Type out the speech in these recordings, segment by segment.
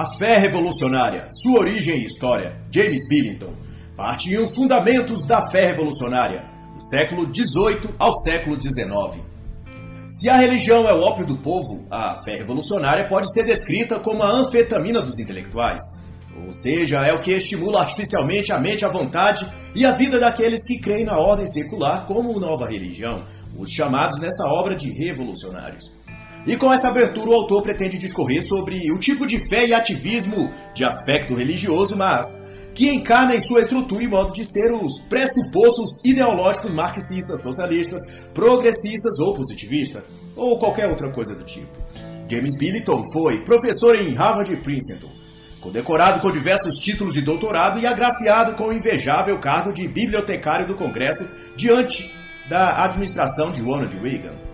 A fé revolucionária, sua origem e história, James Billington. Parte 1 Fundamentos da fé revolucionária, do século XVIII ao século XIX. Se a religião é o ópio do povo, a fé revolucionária pode ser descrita como a anfetamina dos intelectuais. Ou seja, é o que estimula artificialmente a mente, a vontade e a vida daqueles que creem na ordem secular como nova religião, os chamados nesta obra de revolucionários. E com essa abertura, o autor pretende discorrer sobre o tipo de fé e ativismo de aspecto religioso, mas que encarna em sua estrutura e modo de ser os pressupostos ideológicos marxistas, socialistas, progressistas ou positivistas, ou qualquer outra coisa do tipo. James Billington foi professor em Harvard e Princeton, condecorado com diversos títulos de doutorado e agraciado com o invejável cargo de bibliotecário do Congresso diante da administração de Ronald Reagan.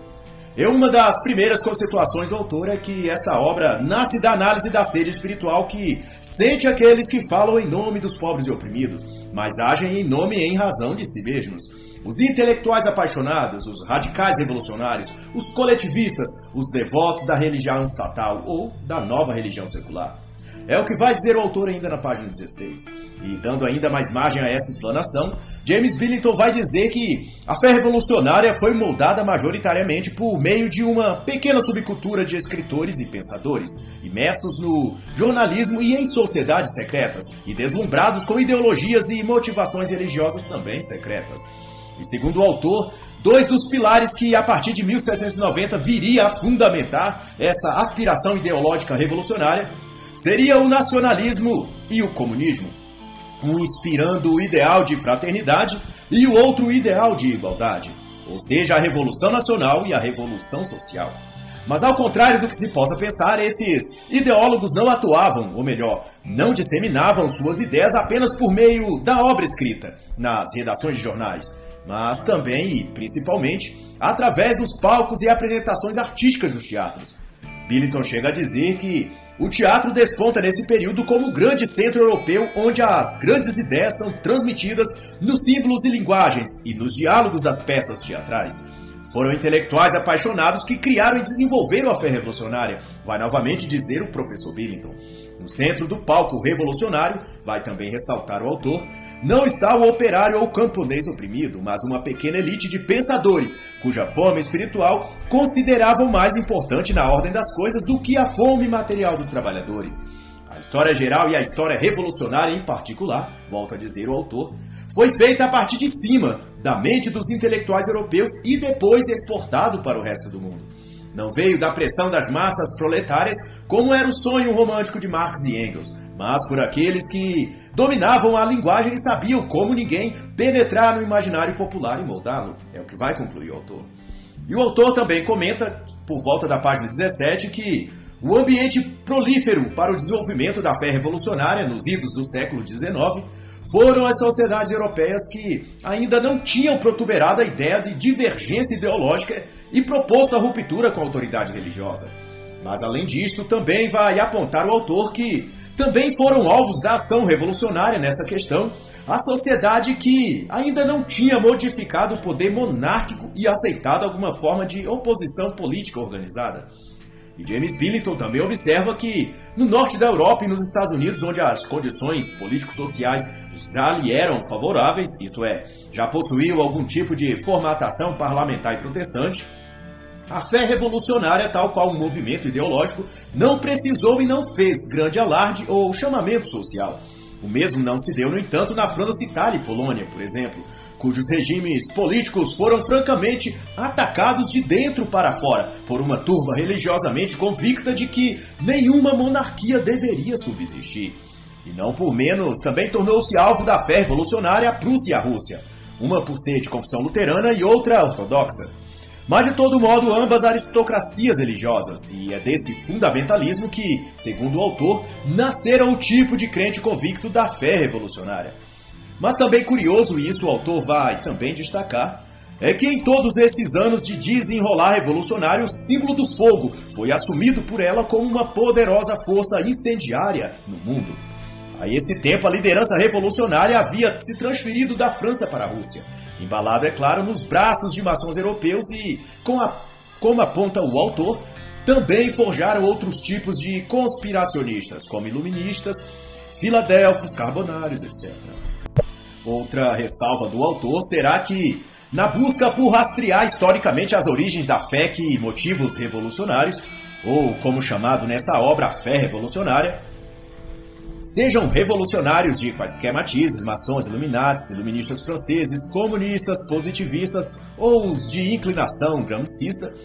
E uma das primeiras conceituações do autor é que esta obra nasce da análise da sede espiritual que sente aqueles que falam em nome dos pobres e oprimidos, mas agem em nome e em razão de si mesmos. Os intelectuais apaixonados, os radicais revolucionários, os coletivistas, os devotos da religião estatal ou da nova religião secular. É o que vai dizer o autor ainda na página 16. E dando ainda mais margem a essa explanação, James Billington vai dizer que a fé revolucionária foi moldada majoritariamente por meio de uma pequena subcultura de escritores e pensadores, imersos no jornalismo e em sociedades secretas, e deslumbrados com ideologias e motivações religiosas também secretas. E segundo o autor, dois dos pilares que a partir de 1790 viria a fundamentar essa aspiração ideológica revolucionária seria o nacionalismo e o comunismo. Um inspirando o ideal de fraternidade e o outro o ideal de igualdade, ou seja, a Revolução Nacional e a Revolução Social. Mas ao contrário do que se possa pensar, esses ideólogos não atuavam, ou melhor, não disseminavam suas ideias apenas por meio da obra escrita, nas redações de jornais, mas também e principalmente através dos palcos e apresentações artísticas dos teatros. Billington chega a dizer que o teatro desponta nesse período como o grande centro europeu onde as grandes ideias são transmitidas nos símbolos e linguagens e nos diálogos das peças teatrais. Foram intelectuais apaixonados que criaram e desenvolveram a fé revolucionária, vai novamente dizer o professor Billington. No centro do palco revolucionário, vai também ressaltar o autor, não está o operário ou camponês oprimido, mas uma pequena elite de pensadores, cuja fome espiritual consideravam mais importante na ordem das coisas do que a fome material dos trabalhadores. A história geral e a história revolucionária em particular, volta a dizer o autor, foi feita a partir de cima, da mente dos intelectuais europeus e depois exportado para o resto do mundo. Não veio da pressão das massas proletárias, como era o sonho romântico de Marx e Engels, mas por aqueles que dominavam a linguagem e sabiam como ninguém penetrar no imaginário popular e moldá-lo. É o que vai concluir o autor. E o autor também comenta, por volta da página 17, que o ambiente prolífero para o desenvolvimento da fé revolucionária nos idos do século XIX foram as sociedades europeias que ainda não tinham protuberado a ideia de divergência ideológica e proposto a ruptura com a autoridade religiosa. Mas além disto, também vai apontar o autor que também foram alvos da ação revolucionária nessa questão a sociedade que ainda não tinha modificado o poder monárquico e aceitado alguma forma de oposição política organizada. E James Billington também observa que no norte da Europa e nos Estados Unidos, onde as condições político-sociais já lhe eram favoráveis, isto é, já possuíam algum tipo de formatação parlamentar e protestante, a fé revolucionária, tal qual um movimento ideológico, não precisou e não fez grande alarde ou chamamento social. O mesmo não se deu, no entanto, na França, Itália e Polônia, por exemplo, cujos regimes políticos foram francamente atacados de dentro para fora por uma turba religiosamente convicta de que nenhuma monarquia deveria subsistir. E não por menos, também tornou-se alvo da fé revolucionária a Prússia e a Rússia, uma por ser de confissão luterana e outra ortodoxa. Mas de todo modo, ambas aristocracias religiosas, e é desse fundamentalismo que, segundo o autor, nasceram o tipo de crente convicto da fé revolucionária. Mas também curioso, e isso o autor vai também destacar, é que em todos esses anos de desenrolar revolucionário, o símbolo do fogo foi assumido por ela como uma poderosa força incendiária no mundo. A esse tempo, a liderança revolucionária havia se transferido da França para a Rússia, embalado, é claro, nos braços de maçons europeus e, com a, como aponta o autor, também forjaram outros tipos de conspiracionistas, como iluministas, filadelfos, carbonários, etc. Outra ressalva do autor será que, na busca por rastrear historicamente as origens da fé que motivos revolucionários, ou como chamado nessa obra, a fé revolucionária, sejam revolucionários de quaisquer matizes, maçons, iluminatis, iluministas franceses, comunistas, positivistas ou os de inclinação gramscista,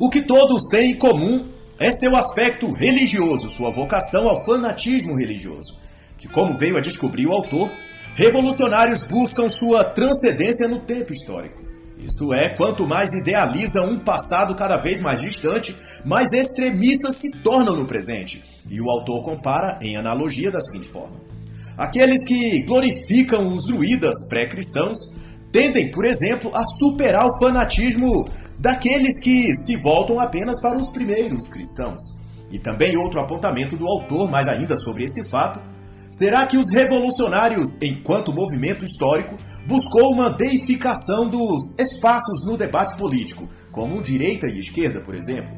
o que todos têm em comum é seu aspecto religioso, sua vocação ao fanatismo religioso, que, como veio a descobrir o autor, revolucionários buscam sua transcendência no tempo histórico. Isto é, quanto mais idealizam um passado cada vez mais distante, mais extremistas se tornam no presente. E o autor compara em analogia da seguinte forma: Aqueles que glorificam os druidas pré-cristãos tendem, por exemplo, a superar o fanatismo daqueles que se voltam apenas para os primeiros cristãos. E também outro apontamento do autor, mais ainda sobre esse fato, será que os revolucionários, enquanto movimento histórico, buscou uma deificação dos espaços no debate político, como direita e esquerda, por exemplo.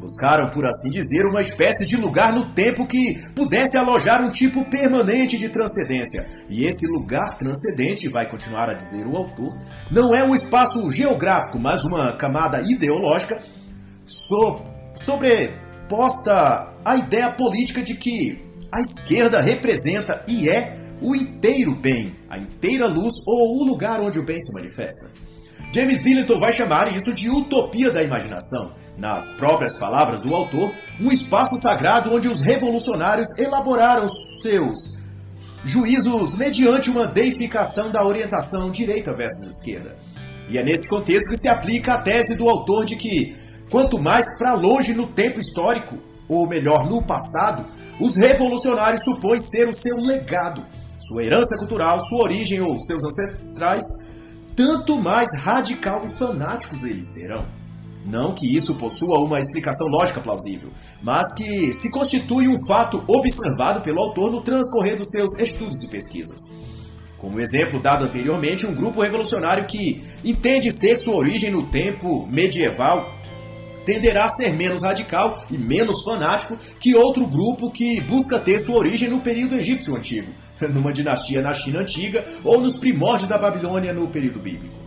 Buscaram, por assim dizer, uma espécie de lugar no tempo que pudesse alojar um tipo permanente de transcendência. E esse lugar transcendente, vai continuar a dizer o autor, não é um espaço geográfico, mas uma camada ideológica so sobreposta à ideia política de que a esquerda representa e é o inteiro bem, a inteira luz ou o lugar onde o bem se manifesta. James Billington vai chamar isso de utopia da imaginação. Nas próprias palavras do autor, um espaço sagrado onde os revolucionários elaboraram seus juízos mediante uma deificação da orientação direita versus esquerda. E é nesse contexto que se aplica a tese do autor de que, quanto mais para longe no tempo histórico, ou melhor, no passado, os revolucionários supõem ser o seu legado, sua herança cultural, sua origem ou seus ancestrais, tanto mais radical e fanáticos eles serão. Não que isso possua uma explicação lógica plausível, mas que se constitui um fato observado pelo autor no transcorrer dos seus estudos e pesquisas. Como exemplo dado anteriormente, um grupo revolucionário que entende ser sua origem no tempo medieval tenderá a ser menos radical e menos fanático que outro grupo que busca ter sua origem no período egípcio antigo, numa dinastia na China antiga ou nos primórdios da Babilônia no período bíblico.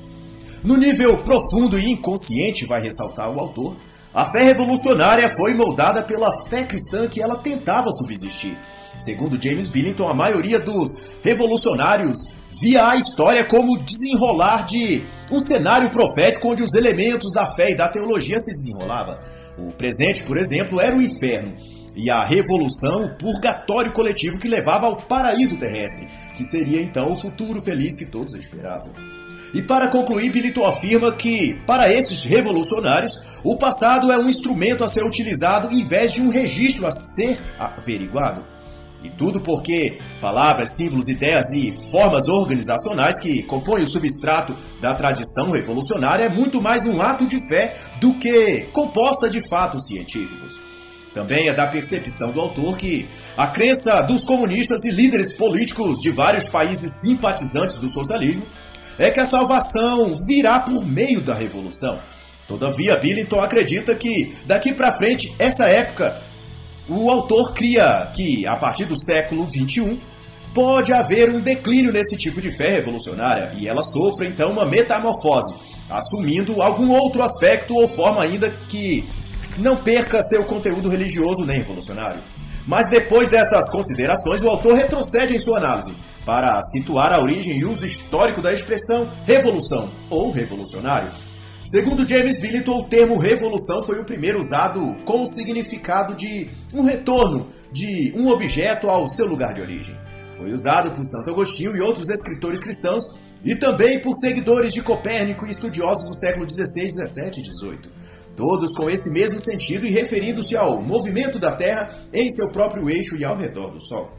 No nível profundo e inconsciente, vai ressaltar o autor, a fé revolucionária foi moldada pela fé cristã que ela tentava subsistir. Segundo James Billington, a maioria dos revolucionários via a história como desenrolar de um cenário profético onde os elementos da fé e da teologia se desenrolava. O presente, por exemplo, era o inferno e a revolução, o purgatório coletivo que levava ao paraíso terrestre, que seria então o futuro feliz que todos esperavam. E para concluir, Bilito afirma que, para esses revolucionários, o passado é um instrumento a ser utilizado em vez de um registro a ser averiguado. E tudo porque palavras, símbolos, ideias e formas organizacionais que compõem o substrato da tradição revolucionária é muito mais um ato de fé do que composta de fatos científicos. Também é da percepção do autor que a crença dos comunistas e líderes políticos de vários países simpatizantes do socialismo é que a salvação virá por meio da revolução. Todavia, Billington acredita que daqui para frente essa época o autor cria que, a partir do século XXI, pode haver um declínio nesse tipo de fé revolucionária e ela sofre então uma metamorfose, assumindo algum outro aspecto ou forma ainda que não perca seu conteúdo religioso nem revolucionário. Mas depois dessas considerações, o autor retrocede em sua análise para situar a origem e uso histórico da expressão revolução ou revolucionário Segundo James Billington, o termo revolução foi o primeiro usado com o significado de um retorno de um objeto ao seu lugar de origem. Foi usado por Santo Agostinho e outros escritores cristãos e também por seguidores de Copérnico e estudiosos do século XVI, XVII e XVIII. Todos com esse mesmo sentido e referindo-se ao movimento da Terra em seu próprio eixo e ao redor do Sol.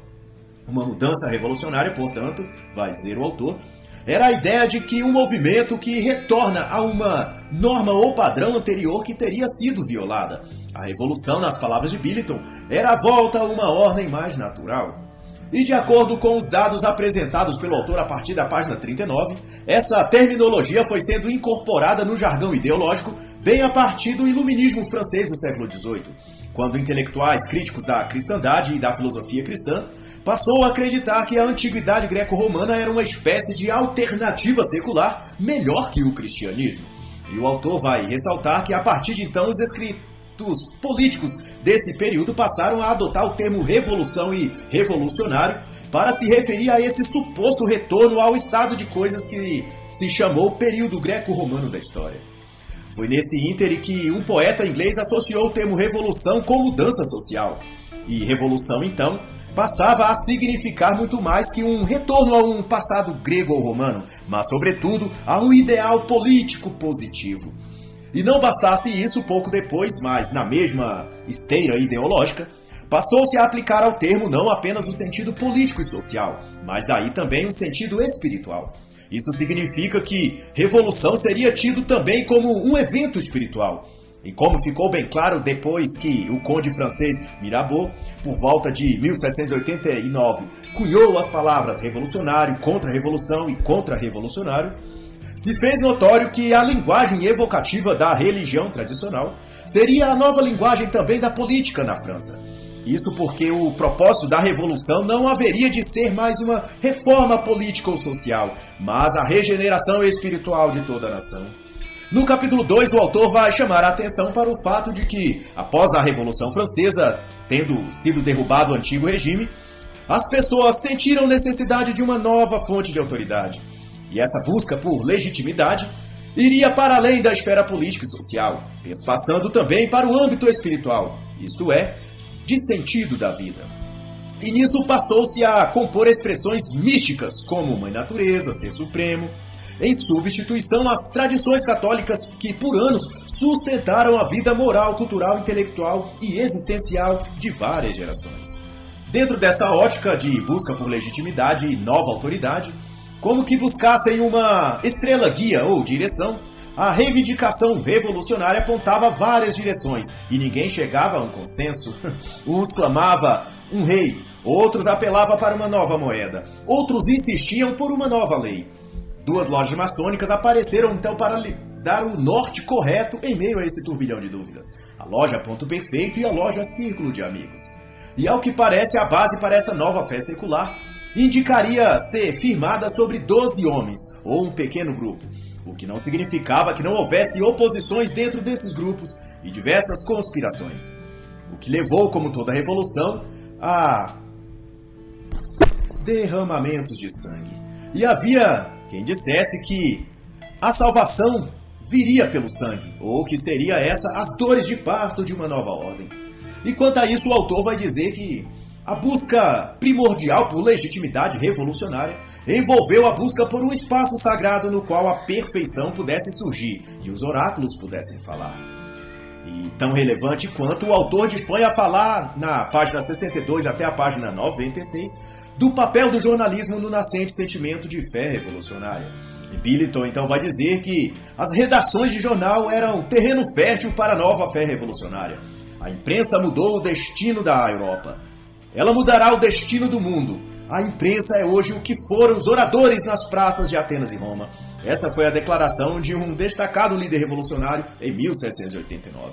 Uma mudança revolucionária, portanto, vai dizer o autor, era a ideia de que um movimento que retorna a uma norma ou padrão anterior que teria sido violada. A revolução, nas palavras de Billington, era a volta a uma ordem mais natural. E de acordo com os dados apresentados pelo autor a partir da página 39, essa terminologia foi sendo incorporada no jargão ideológico bem a partir do iluminismo francês do século XVIII, quando intelectuais críticos da cristandade e da filosofia cristã passou a acreditar que a antiguidade greco-romana era uma espécie de alternativa secular melhor que o cristianismo. E o autor vai ressaltar que a partir de então os escritos políticos desse período passaram a adotar o termo revolução e revolucionário para se referir a esse suposto retorno ao estado de coisas que se chamou período greco-romano da história. Foi nesse íntere que um poeta inglês associou o termo revolução com mudança social. E revolução, então, passava a significar muito mais que um retorno a um passado grego ou romano, mas, sobretudo, a um ideal político positivo. E não bastasse isso, pouco depois, mas na mesma esteira ideológica, passou-se a aplicar ao termo não apenas o sentido político e social, mas daí também o sentido espiritual. Isso significa que revolução seria tido também como um evento espiritual. E como ficou bem claro depois que o conde francês Mirabeau, por volta de 1789, cunhou as palavras revolucionário, contra-revolução e contra-revolucionário, se fez notório que a linguagem evocativa da religião tradicional seria a nova linguagem também da política na França. Isso porque o propósito da revolução não haveria de ser mais uma reforma política ou social, mas a regeneração espiritual de toda a nação. No capítulo 2, o autor vai chamar a atenção para o fato de que, após a Revolução Francesa, tendo sido derrubado o antigo regime, as pessoas sentiram necessidade de uma nova fonte de autoridade. E essa busca por legitimidade iria para além da esfera política e social, passando também para o âmbito espiritual, isto é, de sentido da vida. E nisso passou-se a compor expressões místicas como Mãe Natureza, Ser Supremo, em substituição às tradições católicas que por anos sustentaram a vida moral, cultural, intelectual e existencial de várias gerações. Dentro dessa ótica de busca por legitimidade e nova autoridade, como que buscassem uma estrela guia ou direção, a reivindicação revolucionária apontava várias direções e ninguém chegava a um consenso. Uns clamava um rei, outros apelavam para uma nova moeda, outros insistiam por uma nova lei. Duas lojas maçônicas apareceram então para dar o norte correto em meio a esse turbilhão de dúvidas: a loja Ponto Perfeito e a loja Círculo de Amigos. E ao que parece, a base para essa nova fé secular indicaria ser firmada sobre 12 homens, ou um pequeno grupo, o que não significava que não houvesse oposições dentro desses grupos e diversas conspirações. O que levou, como toda revolução, a derramamentos de sangue. E havia quem dissesse que a salvação viria pelo sangue, ou que seria essa as dores de parto de uma nova ordem. E quanto a isso, o autor vai dizer que a busca primordial por legitimidade revolucionária envolveu a busca por um espaço sagrado no qual a perfeição pudesse surgir e os oráculos pudessem falar. E tão relevante quanto o autor dispõe a falar na página 62 até a página 96 do papel do jornalismo no nascente sentimento de fé revolucionária. E Billiton então vai dizer que as redações de jornal eram terreno fértil para a nova fé revolucionária. A imprensa mudou o destino da Europa. Ela mudará o destino do mundo. A imprensa é hoje o que foram os oradores nas praças de Atenas e Roma. Essa foi a declaração de um destacado líder revolucionário em 1789.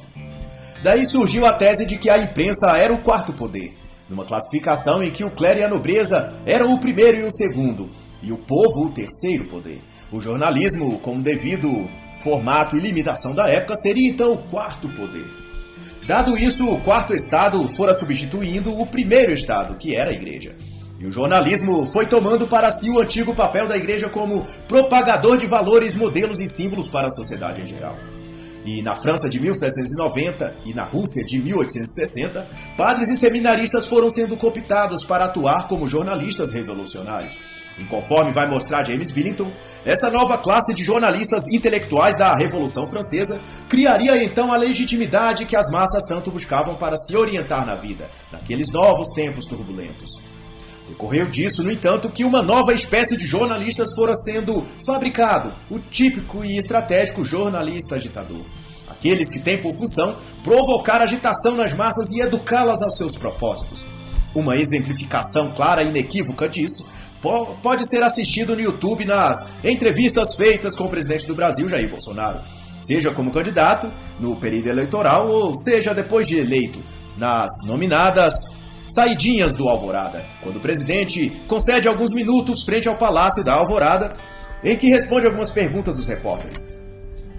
Daí surgiu a tese de que a imprensa era o quarto poder, numa classificação em que o clero e a nobreza eram o primeiro e o segundo, e o povo o terceiro poder. O jornalismo, com o devido formato e limitação da época, seria então o quarto poder. Dado isso, o quarto estado fora substituindo o primeiro estado, que era a igreja. E o jornalismo foi tomando para si o antigo papel da igreja como propagador de valores, modelos e símbolos para a sociedade em geral. E na França de 1790 e na Rússia de 1860, padres e seminaristas foram sendo cooptados para atuar como jornalistas revolucionários. E conforme vai mostrar James Billington, essa nova classe de jornalistas intelectuais da Revolução Francesa criaria então a legitimidade que as massas tanto buscavam para se orientar na vida, naqueles novos tempos turbulentos. Decorreu disso, no entanto, que uma nova espécie de jornalistas fora sendo fabricado, o típico e estratégico jornalista agitador. Aqueles que têm por função provocar agitação nas massas e educá-las aos seus propósitos. Uma exemplificação clara e inequívoca disso pode ser assistido no YouTube nas entrevistas feitas com o presidente do Brasil, Jair Bolsonaro, seja como candidato no período eleitoral ou seja depois de eleito, nas nominadas saidinhas do Alvorada, quando o presidente concede alguns minutos frente ao Palácio da Alvorada, em que responde algumas perguntas dos repórteres.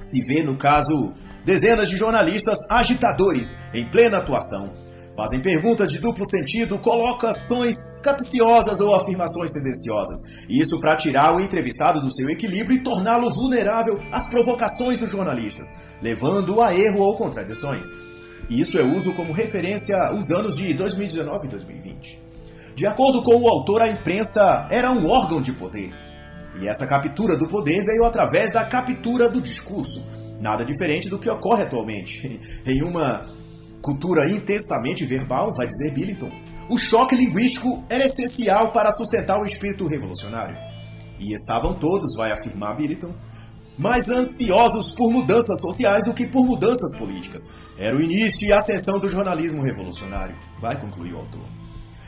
Se vê, no caso, dezenas de jornalistas agitadores em plena atuação Fazem perguntas de duplo sentido, colocações capciosas ou afirmações tendenciosas. Isso para tirar o entrevistado do seu equilíbrio e torná-lo vulnerável às provocações dos jornalistas, levando-o a erro ou contradições. Isso eu uso como referência os anos de 2019 e 2020. De acordo com o autor, a imprensa era um órgão de poder. E essa captura do poder veio através da captura do discurso. Nada diferente do que ocorre atualmente. em uma cultura intensamente verbal, vai dizer Billington, o choque linguístico era essencial para sustentar o espírito revolucionário. E estavam todos, vai afirmar Billington, mais ansiosos por mudanças sociais do que por mudanças políticas. Era o início e ascensão do jornalismo revolucionário, vai concluir o autor.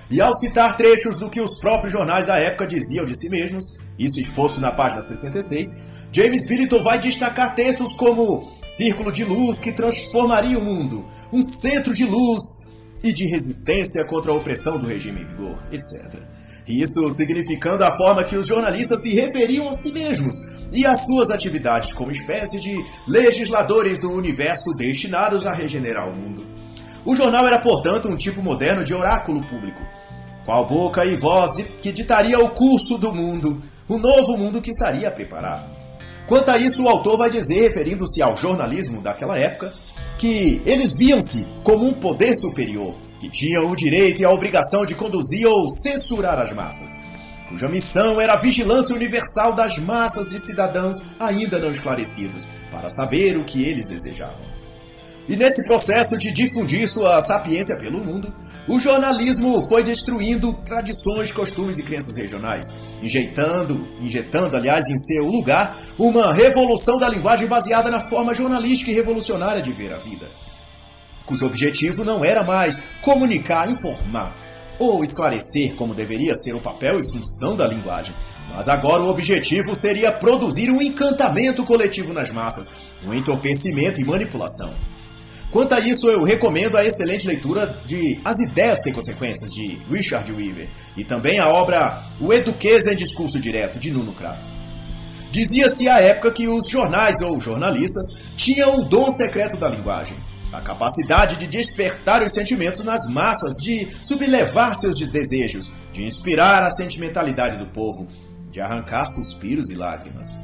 E ao citar trechos do que os próprios jornais da época diziam de si mesmos, isso exposto na página 66, James Billington vai destacar textos como Círculo de Luz que transformaria o mundo, um centro de luz e de resistência contra a opressão do regime em vigor, etc. Isso significando a forma que os jornalistas se referiam a si mesmos e às suas atividades como espécie de legisladores do universo destinados a regenerar o mundo. O jornal era, portanto, um tipo moderno de oráculo público, qual boca e voz que ditaria o curso do mundo, o novo mundo que estaria a preparar. Quanto a isso, o autor vai dizer, referindo-se ao jornalismo daquela época, que eles viam-se como um poder superior, que tinham o direito e a obrigação de conduzir ou censurar as massas, cuja missão era a vigilância universal das massas de cidadãos ainda não esclarecidos, para saber o que eles desejavam. E nesse processo de difundir sua sapiência pelo mundo, o jornalismo foi destruindo tradições, costumes e crenças regionais, injetando, injetando, aliás, em seu lugar, uma revolução da linguagem baseada na forma jornalística e revolucionária de ver a vida, cujo objetivo não era mais comunicar, informar ou esclarecer como deveria ser o papel e função da linguagem, mas agora o objetivo seria produzir um encantamento coletivo nas massas, um entorpecimento e manipulação. Quanto a isso, eu recomendo a excelente leitura de As Ideias Têm Consequências, de Richard Weaver, e também a obra O Eduqueza em Discurso Direto, de Nuno Crato. Dizia-se à época que os jornais ou jornalistas tinham o dom secreto da linguagem, a capacidade de despertar os sentimentos nas massas, de sublevar seus desejos, de inspirar a sentimentalidade do povo, de arrancar suspiros e lágrimas.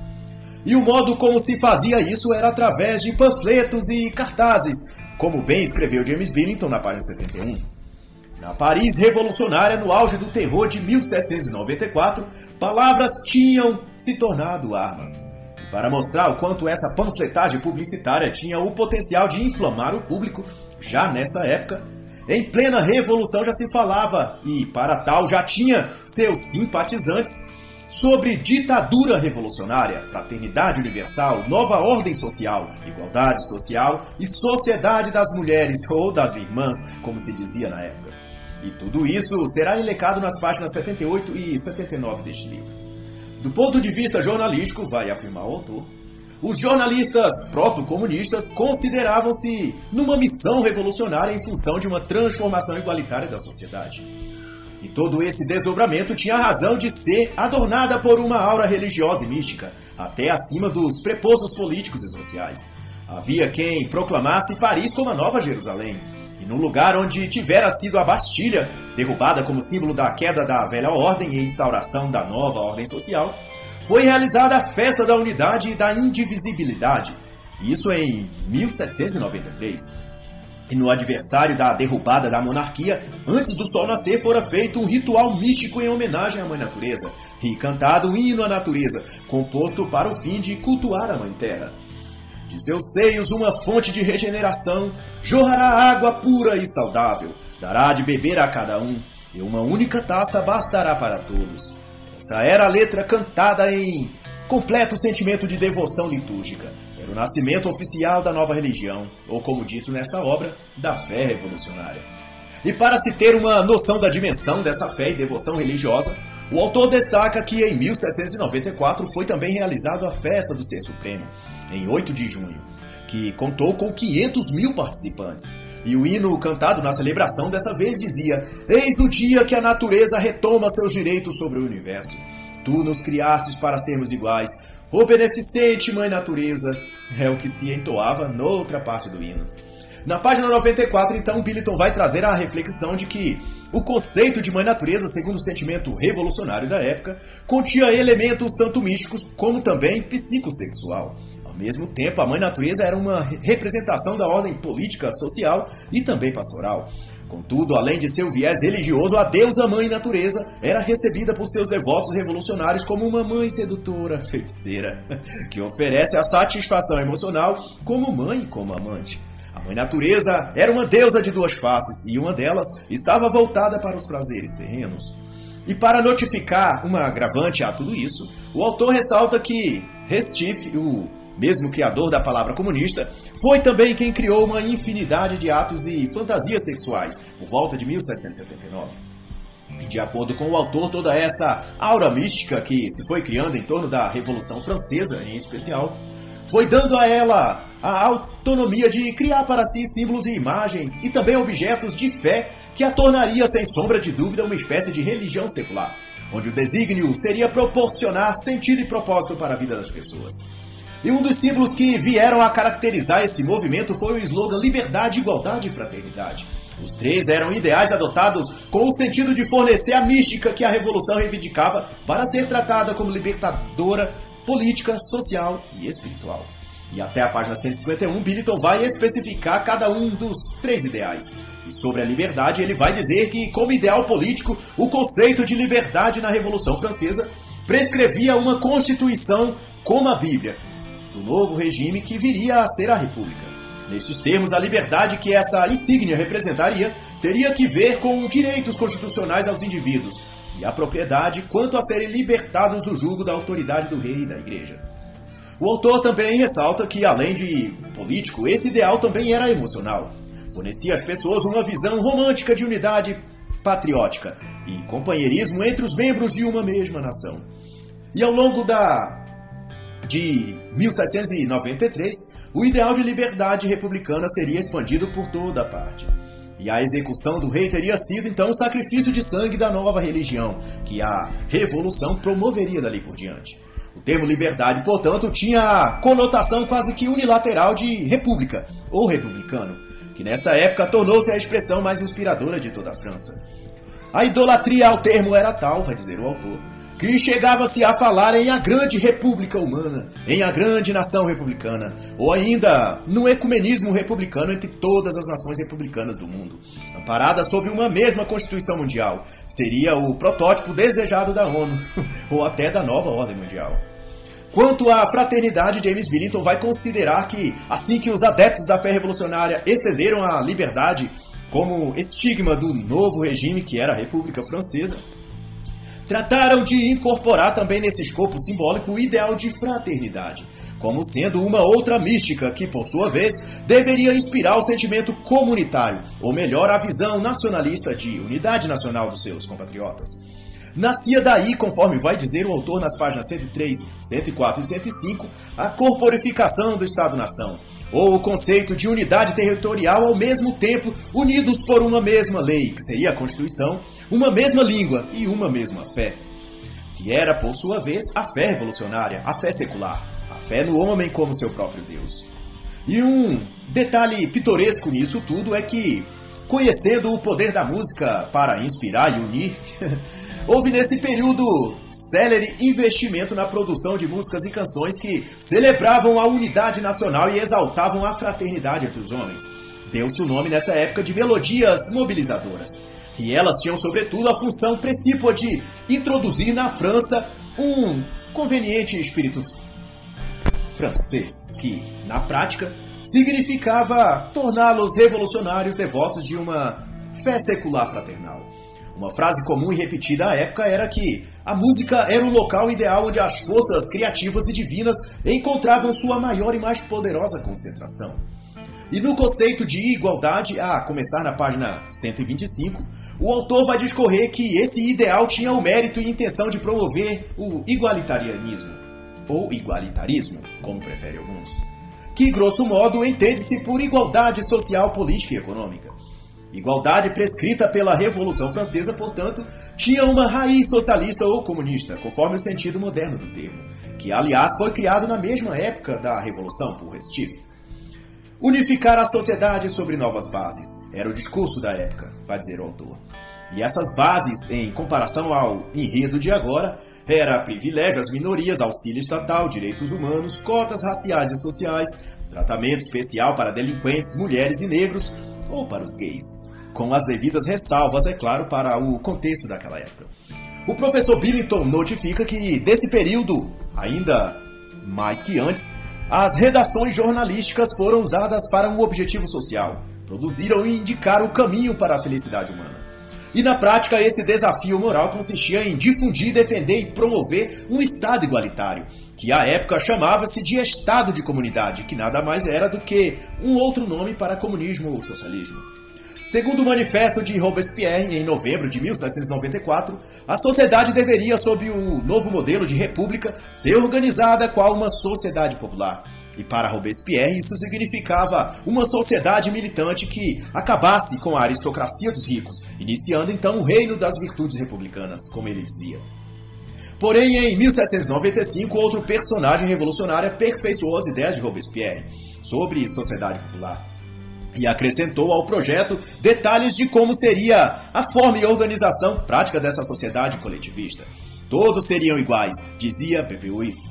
E o modo como se fazia isso era através de panfletos e cartazes, como bem escreveu James Billington na página 71. Na Paris revolucionária, no auge do terror de 1794, palavras tinham se tornado armas. Para mostrar o quanto essa panfletagem publicitária tinha o potencial de inflamar o público, já nessa época, em plena revolução já se falava, e para tal já tinha seus simpatizantes, sobre ditadura revolucionária, fraternidade universal, nova ordem social, igualdade social e sociedade das mulheres ou das irmãs, como se dizia na época. E tudo isso será elecado nas páginas 78 e 79 deste livro. Do ponto de vista jornalístico, vai afirmar o autor, os jornalistas proto-comunistas consideravam-se numa missão revolucionária em função de uma transformação igualitária da sociedade. E todo esse desdobramento tinha razão de ser adornada por uma aura religiosa e mística, até acima dos prepostos políticos e sociais. Havia quem proclamasse Paris como a nova Jerusalém, no lugar onde tivera sido a Bastilha, derrubada como símbolo da queda da velha ordem e instauração da nova ordem social, foi realizada a festa da unidade e da indivisibilidade, isso em 1793. E no adversário da derrubada da monarquia, antes do sol nascer, fora feito um ritual místico em homenagem à Mãe Natureza, e cantado um hino à natureza, composto para o fim de cultuar a Mãe Terra. De seus seios uma fonte de regeneração, jorrará água pura e saudável, dará de beber a cada um, e uma única taça bastará para todos. Essa era a letra cantada em completo sentimento de devoção litúrgica, o nascimento oficial da nova religião, ou como dito nesta obra, da fé revolucionária. E para se ter uma noção da dimensão dessa fé e devoção religiosa, o autor destaca que em 1794 foi também realizada a festa do Ser Supremo, em 8 de junho, que contou com 500 mil participantes. E o hino cantado na celebração dessa vez dizia: Eis o dia que a natureza retoma seus direitos sobre o universo. Tu nos criastes para sermos iguais. Ô beneficente Mãe Natureza! É o que se entoava noutra parte do hino. Na página 94, então, Billiton vai trazer a reflexão de que o conceito de mãe natureza, segundo o sentimento revolucionário da época, continha elementos tanto místicos como também psicossexual. Mesmo tempo, a mãe natureza era uma representação da ordem política, social e também pastoral. Contudo, além de seu viés religioso, a deusa mãe natureza era recebida por seus devotos revolucionários como uma mãe sedutora, feiticeira, que oferece a satisfação emocional como mãe e como amante. A mãe natureza era uma deusa de duas faces e uma delas estava voltada para os prazeres terrenos. E para notificar uma agravante a tudo isso, o autor ressalta que Restif, o mesmo criador da palavra comunista, foi também quem criou uma infinidade de atos e fantasias sexuais por volta de 1779. E de acordo com o autor, toda essa aura mística que se foi criando em torno da Revolução Francesa, em especial, foi dando a ela a autonomia de criar para si símbolos e imagens e também objetos de fé que a tornaria, sem sombra de dúvida, uma espécie de religião secular, onde o desígnio seria proporcionar sentido e propósito para a vida das pessoas. E um dos símbolos que vieram a caracterizar esse movimento foi o slogan Liberdade, Igualdade e Fraternidade. Os três eram ideais adotados com o sentido de fornecer a mística que a Revolução reivindicava para ser tratada como libertadora política, social e espiritual. E até a página 151, Billiton vai especificar cada um dos três ideais. E sobre a liberdade, ele vai dizer que, como ideal político, o conceito de liberdade na Revolução Francesa prescrevia uma constituição como a Bíblia, do novo regime que viria a ser a República. Nesses termos, a liberdade que essa insígnia representaria teria que ver com direitos constitucionais aos indivíduos, e a propriedade quanto a serem libertados do jugo da autoridade do rei e da igreja. O autor também ressalta que, além de político, esse ideal também era emocional. Fornecia às pessoas uma visão romântica de unidade patriótica e companheirismo entre os membros de uma mesma nação. E ao longo da de 1793, o ideal de liberdade republicana seria expandido por toda a parte. E a execução do rei teria sido então o sacrifício de sangue da nova religião, que a revolução promoveria dali por diante. O termo liberdade, portanto, tinha a conotação quase que unilateral de república ou republicano, que nessa época tornou-se a expressão mais inspiradora de toda a França. A idolatria ao termo era tal, vai dizer o autor, que chegava-se a falar em a grande república humana, em a grande nação republicana, ou ainda no ecumenismo republicano entre todas as nações republicanas do mundo, amparada sob uma mesma Constituição Mundial. Seria o protótipo desejado da ONU, ou até da nova ordem mundial. Quanto à fraternidade, James Billington vai considerar que, assim que os adeptos da fé revolucionária estenderam a liberdade como estigma do novo regime que era a República Francesa, trataram de incorporar também nesse escopo simbólico o ideal de fraternidade, como sendo uma outra mística que, por sua vez, deveria inspirar o sentimento comunitário, ou melhor, a visão nacionalista de unidade nacional dos seus compatriotas. Nascia daí, conforme vai dizer o autor nas páginas 103, 104 e 105, a corporificação do Estado-nação, ou o conceito de unidade territorial ao mesmo tempo unidos por uma mesma lei, que seria a Constituição, uma mesma língua e uma mesma fé, que era, por sua vez, a fé revolucionária, a fé secular, a fé no homem como seu próprio Deus. E um detalhe pitoresco nisso tudo é que, conhecendo o poder da música para inspirar e unir, houve nesse período célere investimento na produção de músicas e canções que celebravam a unidade nacional e exaltavam a fraternidade entre os homens. Deu-se o nome nessa época de melodias mobilizadoras e elas tinham, sobretudo, a função precípua de introduzir na França um conveniente espírito francês, que, na prática, significava torná-los revolucionários devotos de uma fé secular fraternal. Uma frase comum e repetida à época era que a música era o local ideal onde as forças criativas e divinas encontravam sua maior e mais poderosa concentração. E no conceito de igualdade, a começar na página 125, o autor vai discorrer que esse ideal tinha o mérito e intenção de promover o igualitarianismo, ou igualitarismo, como preferem alguns, que grosso modo entende-se por igualdade social, política e econômica. Igualdade prescrita pela Revolução Francesa, portanto, tinha uma raiz socialista ou comunista, conforme o sentido moderno do termo, que aliás foi criado na mesma época da Revolução por Restif. Unificar a sociedade sobre novas bases era o discurso da época, vai dizer o autor. E essas bases, em comparação ao enredo de agora, era privilégio às minorias, auxílio estatal, direitos humanos, cotas raciais e sociais, tratamento especial para delinquentes, mulheres e negros, ou para os gays, com as devidas ressalvas, é claro, para o contexto daquela época. O professor Billington notifica que, desse período, ainda mais que antes, as redações jornalísticas foram usadas para um objetivo social, produziram e indicaram o caminho para a felicidade humana. E na prática, esse desafio moral consistia em difundir, defender e promover um Estado igualitário, que à época chamava-se de Estado de Comunidade, que nada mais era do que um outro nome para comunismo ou socialismo. Segundo o manifesto de Robespierre, em novembro de 1794, a sociedade deveria, sob o novo modelo de república, ser organizada qual uma sociedade popular e para Robespierre, isso significava uma sociedade militante que acabasse com a aristocracia dos ricos, iniciando então o reino das virtudes republicanas, como ele dizia. Porém, em 1795, outro personagem revolucionário aperfeiçoou as ideias de Robespierre sobre sociedade popular e acrescentou ao projeto detalhes de como seria a forma e organização prática dessa sociedade coletivista. Todos seriam iguais, dizia Pepe Uif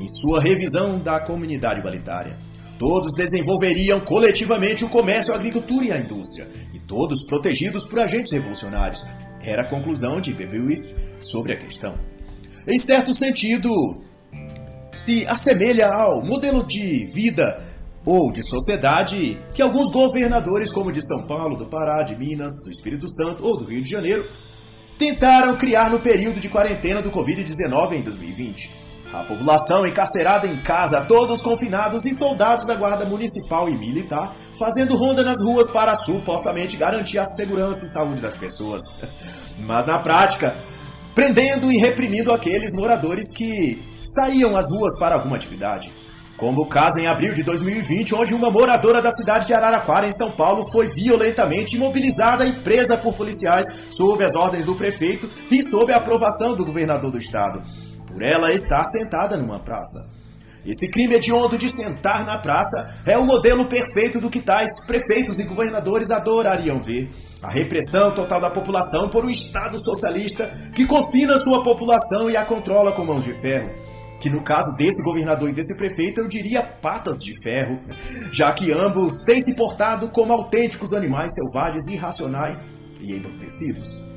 em sua revisão da comunidade igualitária. Todos desenvolveriam coletivamente o comércio, a agricultura e a indústria, e todos protegidos por agentes revolucionários. Era a conclusão de Bebewith sobre a questão. Em certo sentido, se assemelha ao modelo de vida ou de sociedade que alguns governadores, como de São Paulo, do Pará, de Minas, do Espírito Santo ou do Rio de Janeiro, tentaram criar no período de quarentena do Covid-19 em 2020. A população encarcerada em casa, todos confinados e soldados da Guarda Municipal e Militar fazendo ronda nas ruas para supostamente garantir a segurança e saúde das pessoas. Mas na prática, prendendo e reprimindo aqueles moradores que saíam às ruas para alguma atividade. Como o caso em abril de 2020, onde uma moradora da cidade de Araraquara, em São Paulo, foi violentamente imobilizada e presa por policiais sob as ordens do prefeito e sob a aprovação do governador do estado por ela estar sentada numa praça. Esse crime hediondo de sentar na praça é o modelo perfeito do que tais prefeitos e governadores adorariam ver. A repressão total da população por um Estado socialista que confina sua população e a controla com mãos de ferro. Que no caso desse governador e desse prefeito eu diria patas de ferro, já que ambos têm se portado como autênticos animais selvagens, irracionais e embrutecidos.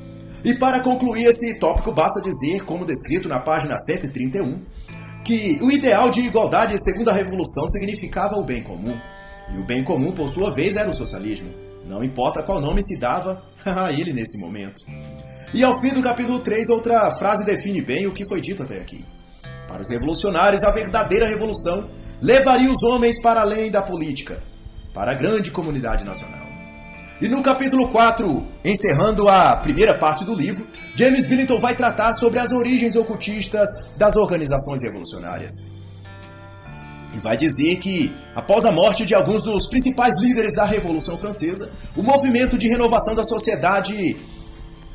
E para concluir esse tópico, basta dizer, como descrito na página 131, que o ideal de igualdade segundo a Revolução significava o bem comum. E o bem comum, por sua vez, era o socialismo. Não importa qual nome se dava a ele nesse momento. E ao fim do capítulo 3, outra frase define bem o que foi dito até aqui. Para os revolucionários, a verdadeira revolução levaria os homens para além da política, para a grande comunidade nacional. E no capítulo 4, encerrando a primeira parte do livro, James Billington vai tratar sobre as origens ocultistas das organizações revolucionárias. E vai dizer que, após a morte de alguns dos principais líderes da Revolução Francesa, o movimento de renovação da sociedade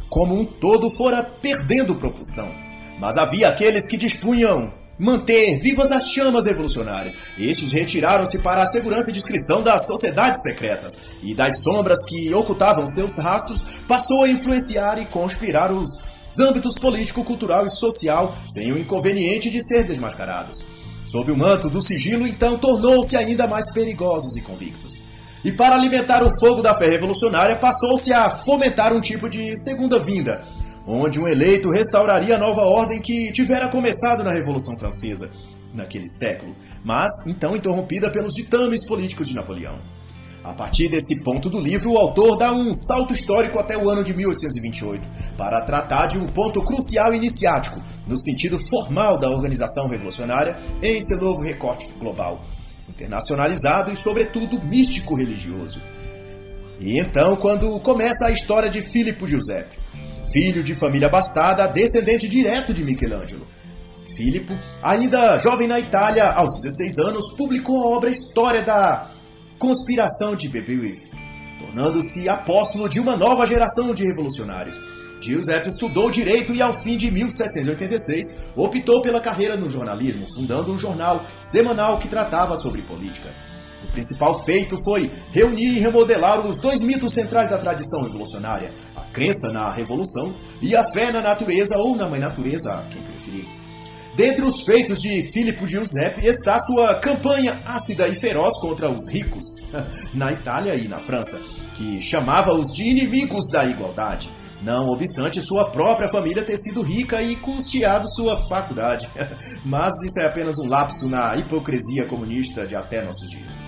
como um todo fora perdendo propulsão. Mas havia aqueles que dispunham manter vivas as chamas revolucionárias. Estes retiraram-se para a segurança e discrição das sociedades secretas, e das sombras que ocultavam seus rastros, passou a influenciar e conspirar os âmbitos político, cultural e social, sem o inconveniente de ser desmascarados. Sob o manto do sigilo, então, tornou-se ainda mais perigosos e convictos. E para alimentar o fogo da fé revolucionária, passou-se a fomentar um tipo de segunda vinda, onde um eleito restauraria a nova ordem que tivera começado na Revolução Francesa, naquele século, mas então interrompida pelos ditames políticos de Napoleão. A partir desse ponto do livro, o autor dá um salto histórico até o ano de 1828, para tratar de um ponto crucial iniciático, no sentido formal da organização revolucionária, em seu novo recorte global. internacionalizado e, sobretudo, místico-religioso. E então, quando começa a história de Filippo Giuseppe, filho de família abastada, descendente direto de Michelangelo. Filippo, ainda jovem na Itália, aos 16 anos, publicou a obra História da Conspiração de Beowulf, tornando-se apóstolo de uma nova geração de revolucionários Giuseppe estudou direito e, ao fim de 1786, optou pela carreira no jornalismo, fundando um jornal semanal que tratava sobre política. O principal feito foi reunir e remodelar os dois mitos centrais da tradição revolucionária: crença na revolução e a fé na natureza ou na mãe natureza, quem preferir. Dentre os feitos de Filippo Giuseppe está sua campanha ácida e feroz contra os ricos, na Itália e na França, que chamava-os de inimigos da igualdade não obstante sua própria família ter sido rica e custeado sua faculdade. Mas isso é apenas um lapso na hipocrisia comunista de até nossos dias.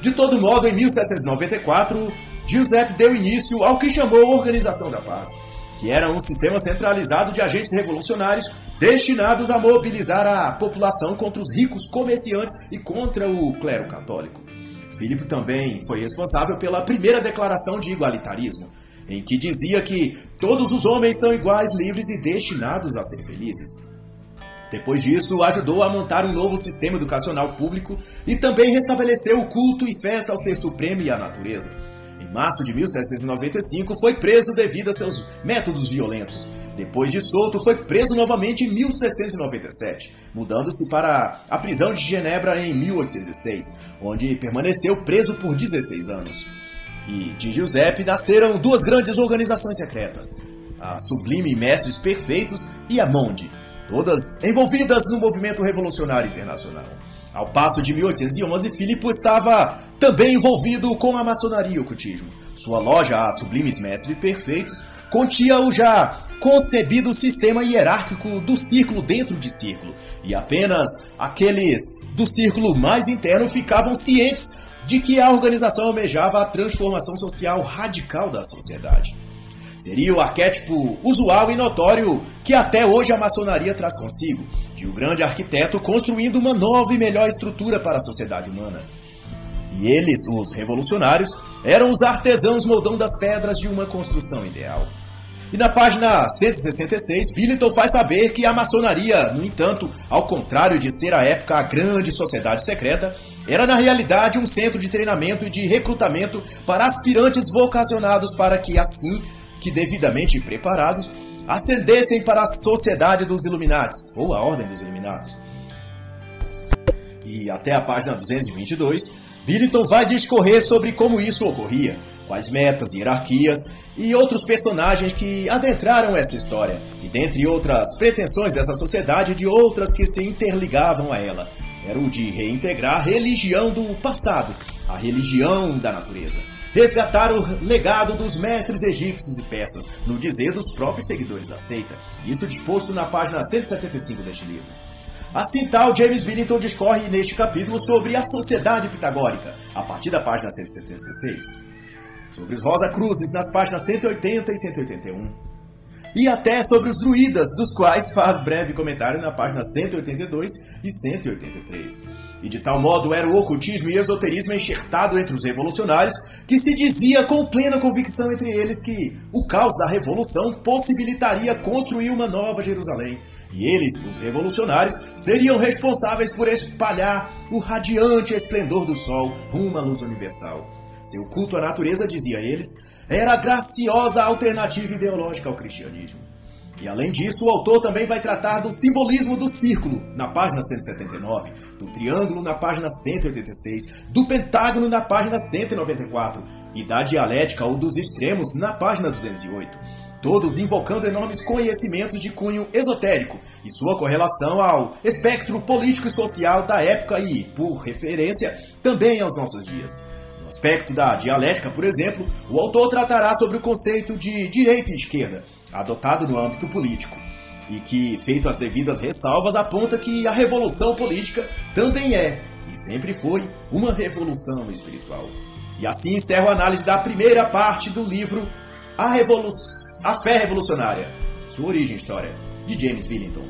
De todo modo, em 1794, Giuseppe deu início ao que chamou Organização da Paz, que era um sistema centralizado de agentes revolucionários destinados a mobilizar a população contra os ricos comerciantes e contra o clero católico. Filipe também foi responsável pela primeira declaração de igualitarismo, em que dizia que todos os homens são iguais, livres e destinados a ser felizes. Depois disso, ajudou a montar um novo sistema educacional público e também restabeleceu o culto e festa ao Ser Supremo e à natureza. Março de 1795, foi preso devido a seus métodos violentos. Depois de solto, foi preso novamente em 1797, mudando-se para a prisão de Genebra em 1806, onde permaneceu preso por 16 anos e de Giuseppe nasceram duas grandes organizações secretas, a Sublime Mestres Perfeitos e a Monde, todas envolvidas no movimento revolucionário internacional. Ao passo de 1811, Filippo estava também envolvido com a maçonaria e ocultismo. Sua loja, a Sublimes Mestres Perfeitos, continha o já concebido sistema hierárquico do círculo dentro de círculo, e apenas aqueles do círculo mais interno ficavam cientes de que a organização almejava a transformação social radical da sociedade. Seria o arquétipo usual e notório que até hoje a maçonaria traz consigo, de um grande arquiteto construindo uma nova e melhor estrutura para a sociedade humana. E eles, os revolucionários, eram os artesãos moldando as pedras de uma construção ideal. E na página 166, Billington faz saber que a maçonaria, no entanto, ao contrário de ser à época a grande sociedade secreta, era na realidade um centro de treinamento e de recrutamento para aspirantes vocacionados para que, assim que devidamente preparados, ascendessem para a sociedade dos Illuminatis, ou a Ordem dos Iluminados. E até a página 222, Billington vai discorrer sobre como isso ocorria, quais metas, hierarquias e outros personagens que adentraram essa história, e dentre outras pretensões dessa sociedade de outras que se interligavam a ela, era o de reintegrar a religião do passado, a religião da natureza. Resgatar o legado dos mestres egípcios e persas, no dizer dos próprios seguidores da seita. Isso disposto na página 175 deste livro. Assim tal, James Billington discorre neste capítulo sobre a sociedade pitagórica, a partir da página 176. Sobre os Rosa Cruzes, nas páginas 180 e 181 e até sobre os druidas, dos quais faz breve comentário na página 182 e 183. E de tal modo era o ocultismo e esoterismo enxertado entre os revolucionários que se dizia com plena convicção entre eles que o caos da revolução possibilitaria construir uma nova Jerusalém. E eles, os revolucionários, seriam responsáveis por espalhar o radiante esplendor do sol rumo à luz universal. Seu culto à natureza, dizia eles, era a graciosa alternativa ideológica ao cristianismo. E além disso, o autor também vai tratar do simbolismo do círculo, na página 179, do triângulo, na página 186, do pentágono, na página 194, e da dialética ou dos extremos, na página 208. Todos invocando enormes conhecimentos de cunho esotérico e sua correlação ao espectro político e social da época e, por referência, também aos nossos dias. Aspecto da dialética, por exemplo, o autor tratará sobre o conceito de direita e esquerda, adotado no âmbito político, e que, feito as devidas ressalvas, aponta que a revolução política também é, e sempre foi, uma revolução espiritual. E assim encerro a análise da primeira parte do livro A, Revolu a Fé Revolucionária, Sua Origem e História, de James Billington.